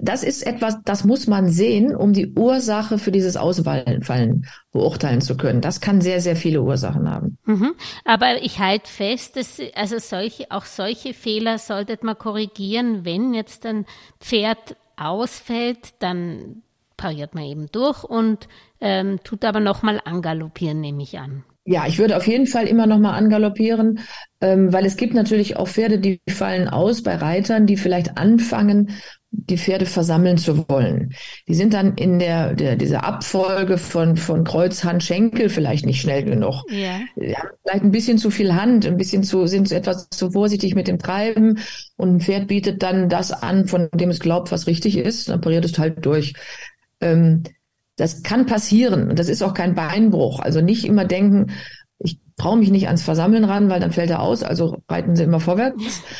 das ist etwas, das muss man sehen, um die Ursache für dieses Ausfallen beurteilen zu können. Das kann sehr, sehr viele Ursachen haben. Mhm. Aber ich halte fest, dass also solche, auch solche Fehler sollte man korrigieren, wenn jetzt ein Pferd ausfällt, dann pariert man eben durch und ähm, tut aber nochmal angaloppieren, nehme ich an. Ja, ich würde auf jeden Fall immer noch mal angaloppieren, ähm, weil es gibt natürlich auch Pferde, die fallen aus bei Reitern, die vielleicht anfangen, die Pferde versammeln zu wollen. Die sind dann in der, der dieser Abfolge von, von Kreuz, Hand, Schenkel vielleicht nicht schnell genug. Ja. Die haben vielleicht ein bisschen zu viel Hand, ein bisschen zu, sind etwas zu vorsichtig mit dem Treiben und ein Pferd bietet dann das an, von dem es glaubt, was richtig ist, dann pariert es halt durch. Ähm, das kann passieren und das ist auch kein Beinbruch. Also nicht immer denken, ich traue mich nicht ans Versammeln ran, weil dann fällt er aus, also reiten Sie immer vorwärts (laughs)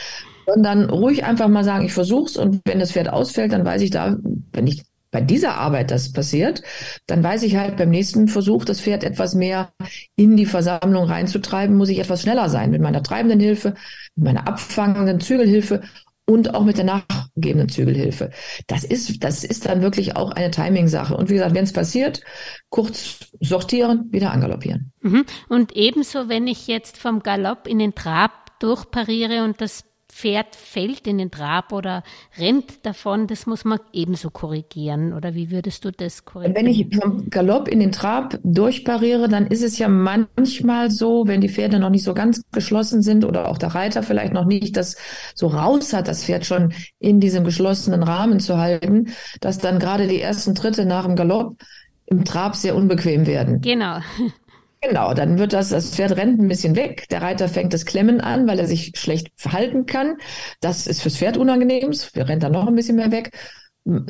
sondern ruhig einfach mal sagen, ich versuch's und wenn das Pferd ausfällt, dann weiß ich da, wenn ich bei dieser Arbeit das passiert, dann weiß ich halt beim nächsten Versuch, das Pferd etwas mehr in die Versammlung reinzutreiben, muss ich etwas schneller sein mit meiner treibenden Hilfe, mit meiner abfangenden Zügelhilfe und auch mit der nachgebenden Zügelhilfe. Das ist, das ist dann wirklich auch eine Timing-Sache. Und wie gesagt, wenn es passiert, kurz sortieren, wieder angaloppieren. Mhm. Und ebenso, wenn ich jetzt vom Galopp in den Trab durchpariere und das Pferd fällt in den Trab oder rennt davon, das muss man ebenso korrigieren. Oder wie würdest du das korrigieren? Wenn ich vom Galopp in den Trab durchpariere, dann ist es ja manchmal so, wenn die Pferde noch nicht so ganz geschlossen sind oder auch der Reiter vielleicht noch nicht das so raus hat, das Pferd schon in diesem geschlossenen Rahmen zu halten, dass dann gerade die ersten Tritte nach dem Galopp im Trab sehr unbequem werden. Genau. Genau, dann wird das, das Pferd rennt ein bisschen weg. Der Reiter fängt das Klemmen an, weil er sich schlecht verhalten kann. Das ist fürs Pferd unangenehm. Wir rennt dann noch ein bisschen mehr weg.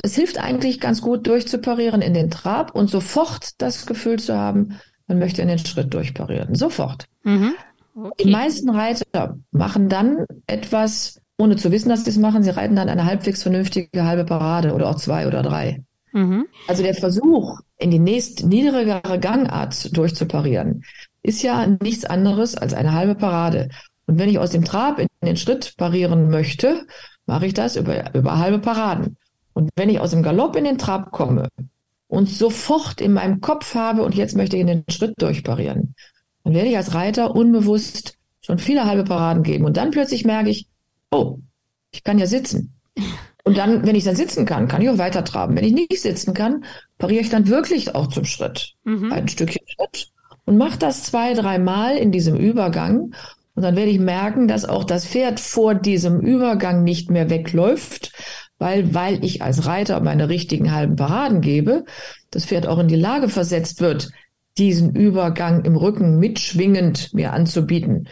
Es hilft eigentlich ganz gut durchzuparieren in den Trab und sofort das Gefühl zu haben, man möchte in den Schritt durchparieren. Sofort. Mhm. Okay. Die meisten Reiter machen dann etwas, ohne zu wissen, dass sie es machen. Sie reiten dann eine halbwegs vernünftige halbe Parade oder auch zwei oder drei. Mhm. Also der Versuch, in die nächst niedrigere Gangart durchzuparieren, ist ja nichts anderes als eine halbe Parade. Und wenn ich aus dem Trab in den Schritt parieren möchte, mache ich das über, über halbe Paraden. Und wenn ich aus dem Galopp in den Trab komme und sofort in meinem Kopf habe, und jetzt möchte ich in den Schritt durchparieren, dann werde ich als Reiter unbewusst schon viele halbe Paraden geben. Und dann plötzlich merke ich, oh, ich kann ja sitzen. (laughs) Und dann, wenn ich dann sitzen kann, kann ich auch weiter traben. Wenn ich nicht sitzen kann, pariere ich dann wirklich auch zum Schritt. Mhm. Ein Stückchen Schritt. Und mache das zwei, dreimal in diesem Übergang. Und dann werde ich merken, dass auch das Pferd vor diesem Übergang nicht mehr wegläuft, weil, weil ich als Reiter meine richtigen halben Paraden gebe, das Pferd auch in die Lage versetzt wird, diesen Übergang im Rücken mitschwingend mir anzubieten.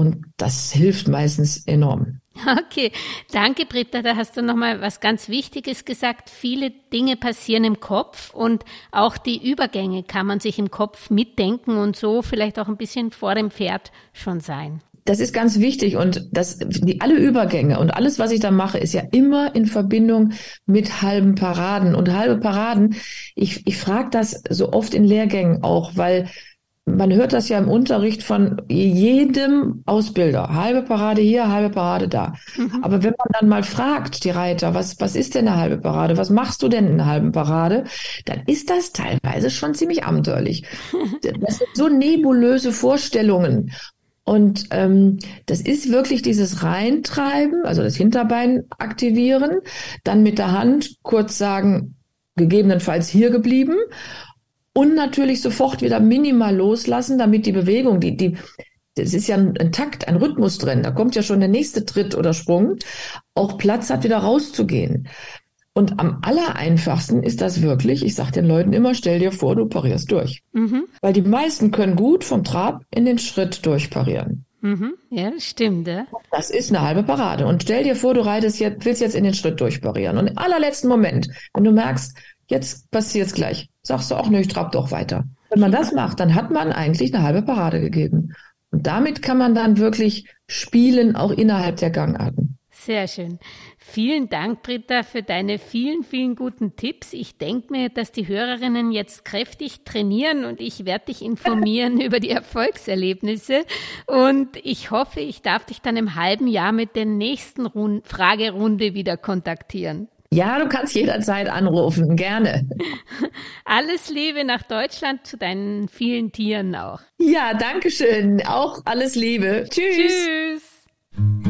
Und das hilft meistens enorm. (laughs) Okay, danke Britta, da hast du nochmal was ganz Wichtiges gesagt. Viele Dinge passieren im Kopf und auch die Übergänge kann man sich im Kopf mitdenken und so vielleicht auch ein bisschen vor dem Pferd schon sein. Das ist ganz wichtig und das, die, alle Übergänge und alles, was ich da mache, ist ja immer in Verbindung mit halben Paraden und halbe Paraden. Ich, ich frage das so oft in Lehrgängen auch, weil man hört das ja im Unterricht von jedem Ausbilder. Halbe Parade hier, halbe Parade da. Mhm. Aber wenn man dann mal fragt, die Reiter, was, was ist denn eine halbe Parade? Was machst du denn in einer halben Parade? Dann ist das teilweise schon ziemlich abenteuerlich. (laughs) Das sind so nebulöse Vorstellungen. Und ähm, das ist wirklich dieses Reintreiben, also das Hinterbein aktivieren, dann mit der Hand kurz sagen, gegebenenfalls hier geblieben und natürlich sofort wieder minimal loslassen, damit die Bewegung, die, die, das ist ja ein, ein Takt, ein Rhythmus drin, da kommt ja schon der nächste Tritt oder Sprung, auch Platz hat, wieder rauszugehen. Und am allereinfachsten ist das wirklich, ich sage den Leuten immer, stell dir vor, du parierst durch. Mhm. Weil die meisten können gut vom Trab in den Schritt durchparieren. Mhm. Ja, das stimmt. Ja. Das ist eine halbe Parade. Und stell dir vor, du reitest jetzt, willst jetzt in den Schritt durchparieren. Und im allerletzten Moment, wenn du merkst, jetzt passiert's gleich, sagst du auch, nö, ich trab doch weiter. Wenn man das macht, dann hat man eigentlich eine halbe Parade gegeben. Und damit kann man dann wirklich spielen, auch innerhalb der Gangarten. Sehr schön. Vielen Dank, Britta, für deine vielen, vielen guten Tipps. Ich denke mir, dass die Hörerinnen jetzt kräftig trainieren und ich werde dich informieren (laughs) über die Erfolgserlebnisse. Und ich hoffe, ich darf dich dann im halben Jahr mit der nächsten Rund Fragerunde wieder kontaktieren. Ja, du kannst jederzeit anrufen, gerne. (laughs) Alles Liebe nach Deutschland zu deinen vielen Tieren auch. Ja, danke schön. Auch alles Liebe. Tschüss. Tschüss.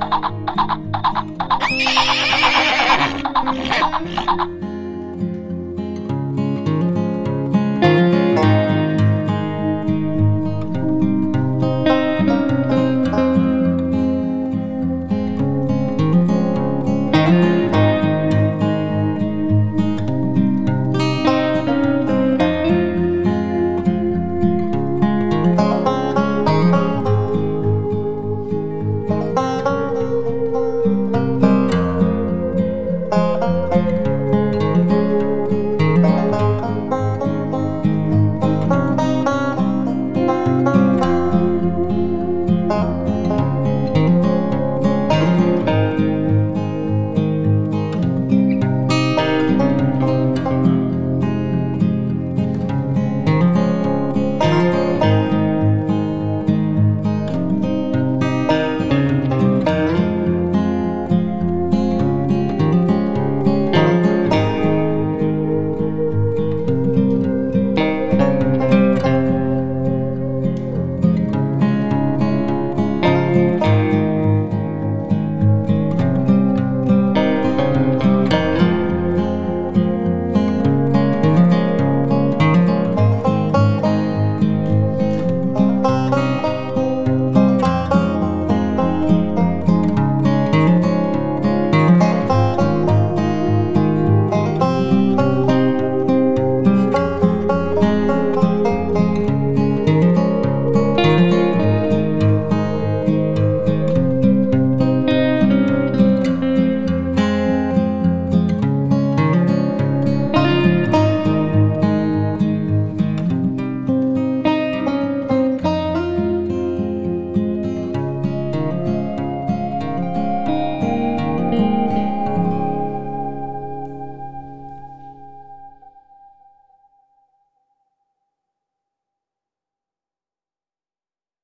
Thank you.